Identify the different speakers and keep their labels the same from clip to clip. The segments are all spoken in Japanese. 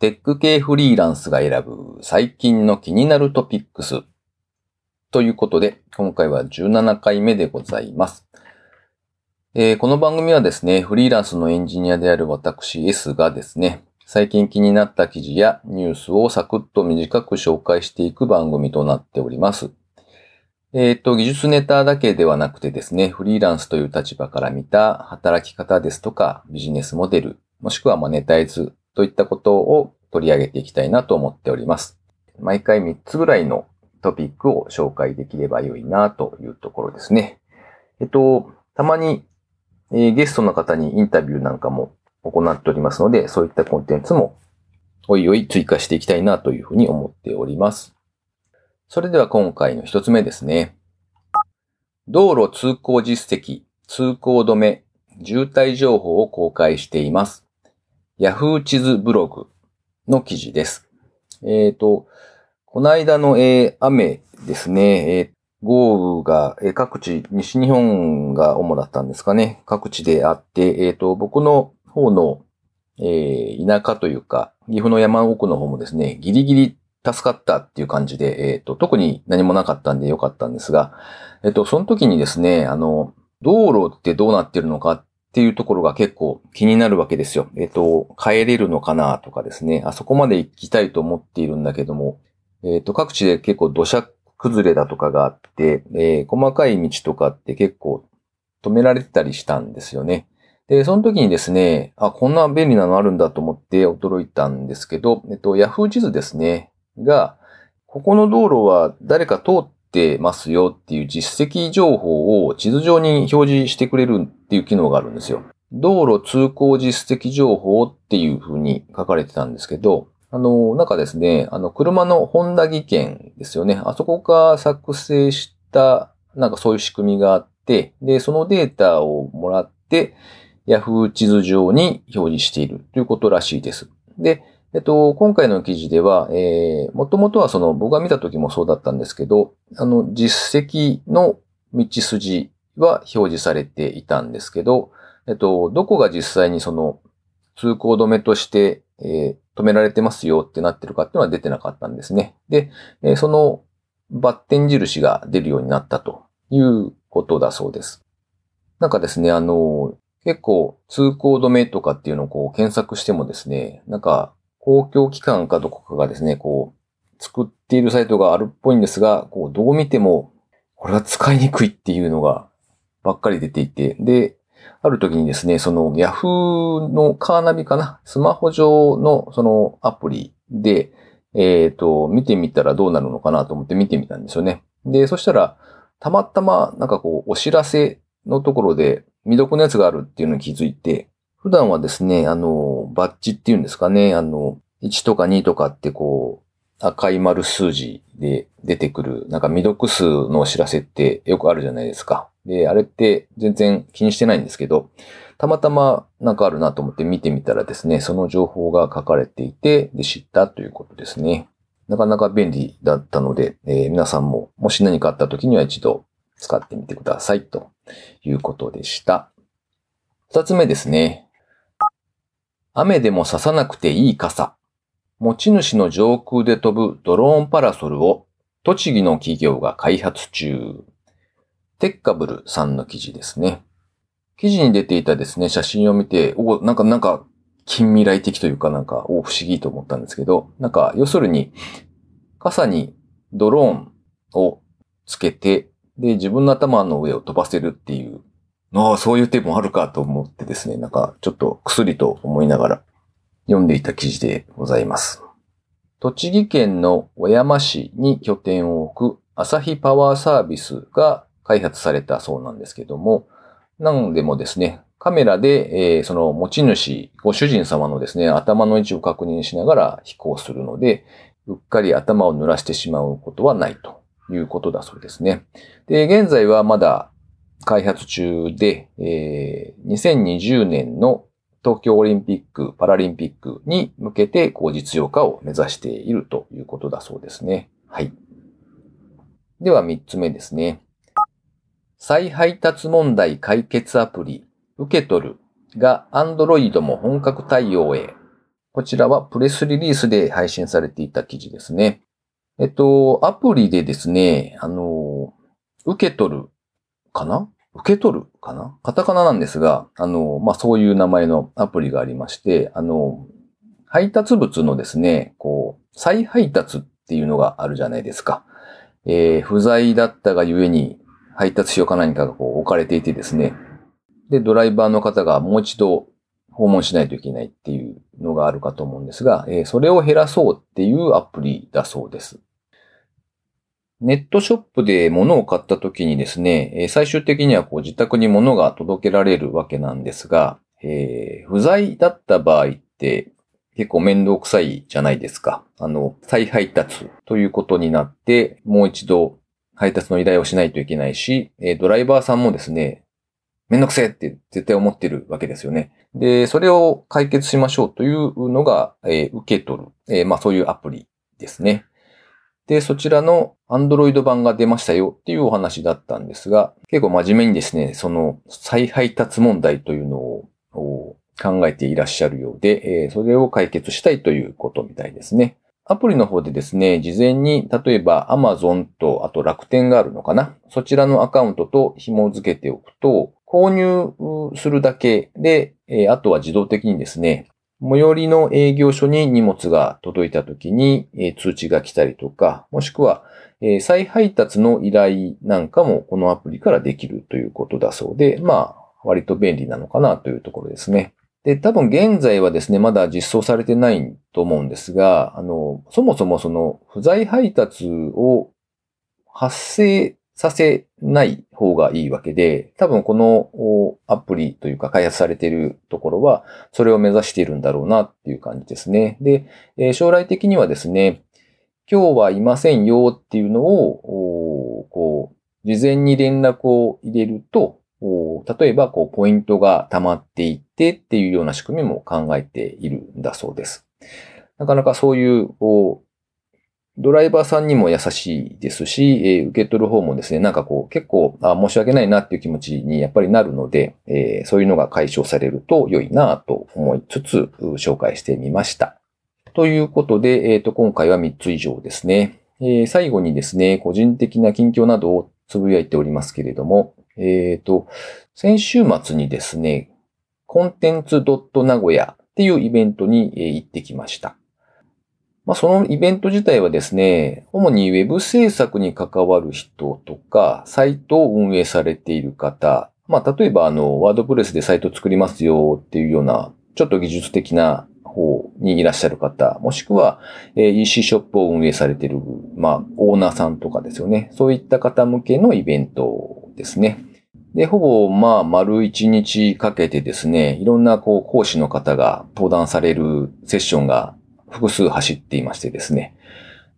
Speaker 1: テック系フリーランスが選ぶ最近の気になるトピックス。ということで、今回は17回目でございます。えー、この番組はですね、フリーランスのエンジニアである私 S がですね、最近気になった記事やニュースをサクッと短く紹介していく番組となっております。えっ、ー、と、技術ネタだけではなくてですね、フリーランスという立場から見た働き方ですとかビジネスモデル、もしくはマネタイズといったことを取り上げていきたいなと思っております。毎回3つぐらいのトピックを紹介できれば良いなというところですね。えっと、たまに、えー、ゲストの方にインタビューなんかも行っておりますので、そういったコンテンツもおいおい追加していきたいなというふうに思っております。それでは今回の一つ目ですね。道路通行実績、通行止め、渋滞情報を公開しています。Yahoo 地図ブログの記事です。えっ、ー、と、この間の、えー、雨ですね、えー、豪雨が、えー、各地、西日本が主だったんですかね、各地であって、えっ、ー、と、僕の方の、えー、田舎というか、岐阜の山奥の方もですね、ギリギリ助かったっていう感じで、えっ、ー、と、特に何もなかったんでよかったんですが、えっ、ー、と、その時にですね、あの、道路ってどうなってるのかっていうところが結構気になるわけですよ。えっ、と、帰れるのかなとかですね、あそこまで行きたいと思っているんだけども、えっ、と、各地で結構土砂崩れだとかがあって、え細かい道とかって結構止められてたりしたんですよね。で、その時にですね、あ、こんな便利なのあるんだと思って驚いたんですけど、えっと、Yahoo 地図ですね、が、ここの道路は誰か通ってますよっていう実績情報を地図上に表示してくれるっていう機能があるんですよ。道路通行実績情報っていう風に書かれてたんですけど、あの、なんかですね、あの、車のホンダ技研ですよね。あそこが作成した、なんかそういう仕組みがあって、で、そのデータをもらって、Yahoo 地図上に表示しているということらしいです。で、えっと、今回の記事では、えー、もともとはその、僕が見た時もそうだったんですけど、あの、実績の道筋は表示されていたんですけど、えっと、どこが実際にその、通行止めとして、えー、止められてますよってなってるかっていうのは出てなかったんですね。で、えー、そのバッテン印が出るようになったということだそうです。なんかですね、あの、結構通行止めとかっていうのをこう検索してもですね、なんか公共機関かどこかがですね、こう作っているサイトがあるっぽいんですが、こうどう見てもこれは使いにくいっていうのがばっかり出ていて、で、ある時にですね、その Yahoo のカーナビかな、スマホ上のそのアプリで、えっ、ー、と、見てみたらどうなるのかなと思って見てみたんですよね。で、そしたら、たまたまなんかこう、お知らせのところで、未読のやつがあるっていうのに気づいて、普段はですね、あの、バッジっていうんですかね、あの、1とか2とかってこう、赤い丸数字で出てくる、なんか未読数のお知らせってよくあるじゃないですか。で、あれって全然気にしてないんですけど、たまたまなんかあるなと思って見てみたらですね、その情報が書かれていて、で、知ったということですね。なかなか便利だったので、えー、皆さんももし何かあった時には一度使ってみてくださいということでした。二つ目ですね。雨でも刺さなくていい傘。持ち主の上空で飛ぶドローンパラソルを栃木の企業が開発中。テッカブルさんの記事ですね。記事に出ていたですね、写真を見て、おなんか、なんか、近未来的というかなんか、お不思議と思ったんですけど、なんか、要するに、傘にドローンをつけて、で、自分の頭の上を飛ばせるっていう、ああ、そういう手もあるかと思ってですね、なんかちょっと薬と思いながら読んでいた記事でございます。栃木県の小山市に拠点を置く朝日パワーサービスが開発されたそうなんですけども、なんでもですね、カメラで、えー、その持ち主、ご主人様のですね、頭の位置を確認しながら飛行するので、うっかり頭を濡らしてしまうことはないということだそうですね。で、現在はまだ開発中で、えー、2020年の東京オリンピック・パラリンピックに向けて、こう実用化を目指しているということだそうですね。はい。では3つ目ですね。再配達問題解決アプリ、受け取るが Android も本格対応へ。こちらはプレスリリースで配信されていた記事ですね。えっと、アプリでですね、あの、受け取るかな？受け取る？かな？カタカナなんですが、あの、まあ、そういう名前のアプリがありまして、あの、配達物のですね、こう、再配達っていうのがあるじゃないですか。えー、不在だったがゆえに配達書か何かがこう置かれていてですね。で、ドライバーの方がもう一度訪問しないといけないっていうのがあるかと思うんですが、えー、それを減らそうっていうアプリだそうです。ネットショップで物を買った時にですね、最終的にはこう自宅に物が届けられるわけなんですが、えー、不在だった場合って結構面倒くさいじゃないですか。あの、再配達ということになって、もう一度配達の依頼をしないといけないし、ドライバーさんもですね、めんどくせえって絶対思ってるわけですよね。で、それを解決しましょうというのが、えー、受け取る、えー、まあそういうアプリですね。で、そちらの Android 版が出ましたよっていうお話だったんですが、結構真面目にですね、その再配達問題というのを考えていらっしゃるようで、え、それを解決したいということみたいですね。アプリの方でですね、事前に、例えば Amazon と、あと楽天があるのかな？そちらのアカウントと紐付けておくと、購入するだけで、え、あとは自動的にですね、最寄りの営業所に荷物が届いた時に、え、通知が来たりとか、もしくは、え、再配達の依頼なんかもこのアプリからできるということだそうで、まあ、割と便利なのかなというところですね。で、多分現在はですね、まだ実装されてないと思うんですが、あの、そもそもその不在配達を発生させない方がいいわけで、多分このアプリというか開発されているところは、それを目指しているんだろうなっていう感じですね。で、将来的にはですね、今日はいませんよっていうのを、こう、事前に連絡を入れると、例えば、こう、ポイントが溜まっていってっていうような仕組みも考えているんだそうです。なかなかそういう、こう、ドライバーさんにも優しいですし、えー、受け取る方もですね、なんかこう、結構あ、申し訳ないなっていう気持ちにやっぱりなるので、えー、そういうのが解消されると良いなと思いつつ、紹介してみました。ということで、えっ、ー、と、今回は3つ以上ですね。えー、最後にですね、個人的な近況などをつぶやいておりますけれども、えっ、ー、と、先週末にですね、コンテンツ名古屋っていうイベントに行ってきました。まあ、そのイベント自体はですね、主に Web 制作に関わる人とか、サイトを運営されている方、まあ、例えばあの、ワードプレスでサイト作りますよっていうような、ちょっと技術的な方にいらっしゃる方、もしくは、え EC ショップを運営されている、まあ、オーナーさんとかですよね。そういった方向けのイベントですね。で、ほぼ、まあ、丸一日かけてですね、いろんな、こう、講師の方が登壇されるセッションが複数走っていましてですね。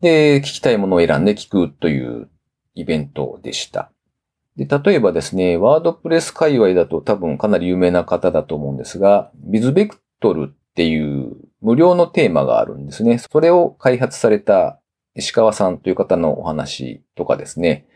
Speaker 1: で、聞きたいものを選んで聞くというイベントでした。で、例えばですね、ワードプレス界隈だと多分かなり有名な方だと思うんですが、ビズベクトルっていう無料のテーマがあるんですね。それを開発された石川さんという方のお話とかですね。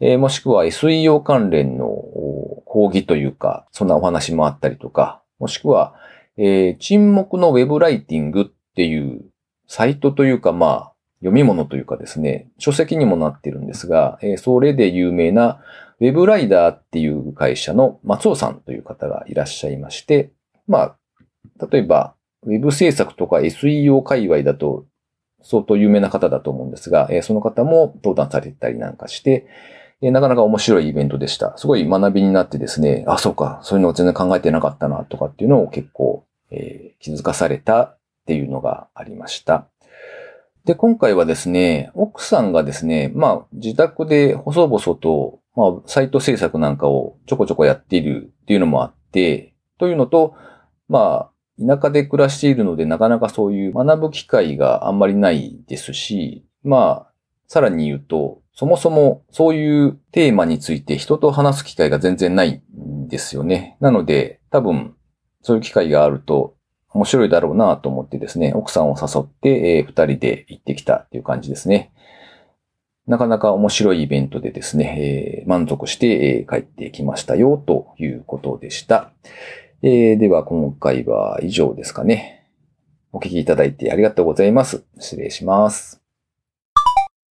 Speaker 1: えー、もしくは SEO 関連の講義というか、そんなお話もあったりとか、もしくは、えー、沈黙のウェブライティングっっていうサイトというか、まあ、読み物というかですね、書籍にもなってるんですが、えー、それで有名なウェブライダーっていう会社の松尾さんという方がいらっしゃいまして、まあ、例えば、ウェブ制作とか SEO 界隈だと相当有名な方だと思うんですが、えー、その方も登壇されたりなんかして、えー、なかなか面白いイベントでした。すごい学びになってですね、あ、そうか、そういうのを全然考えてなかったなとかっていうのを結構、えー、気づかされたっていうのがありました。で、今回はですね、奥さんがですね、まあ、自宅で細々と、まあ、サイト制作なんかをちょこちょこやっているっていうのもあって、というのと、まあ、田舎で暮らしているので、なかなかそういう学ぶ機会があんまりないですし、まあ、さらに言うと、そもそもそういうテーマについて人と話す機会が全然ないんですよね。なので、多分、そういう機会があると面白いだろうなと思ってですね、奥さんを誘って、えー、二人で行ってきたっていう感じですね。なかなか面白いイベントでですね、えー、満足して、えー、帰ってきましたよということでした。えー、では今回は以上ですかね。お聞きいただいてありがとうございます。失礼します。